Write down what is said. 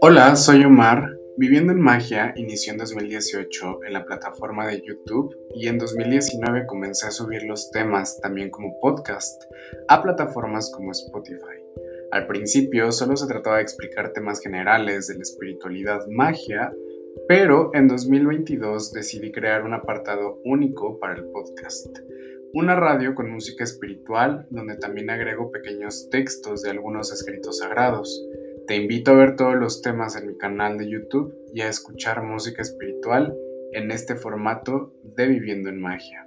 Hola, soy Omar. Viviendo en Magia inició en 2018 en la plataforma de YouTube y en 2019 comencé a subir los temas también como podcast a plataformas como Spotify. Al principio solo se trataba de explicar temas generales de la espiritualidad magia, pero en 2022 decidí crear un apartado único para el podcast. Una radio con música espiritual donde también agrego pequeños textos de algunos escritos sagrados. Te invito a ver todos los temas en mi canal de YouTube y a escuchar música espiritual en este formato de Viviendo en Magia.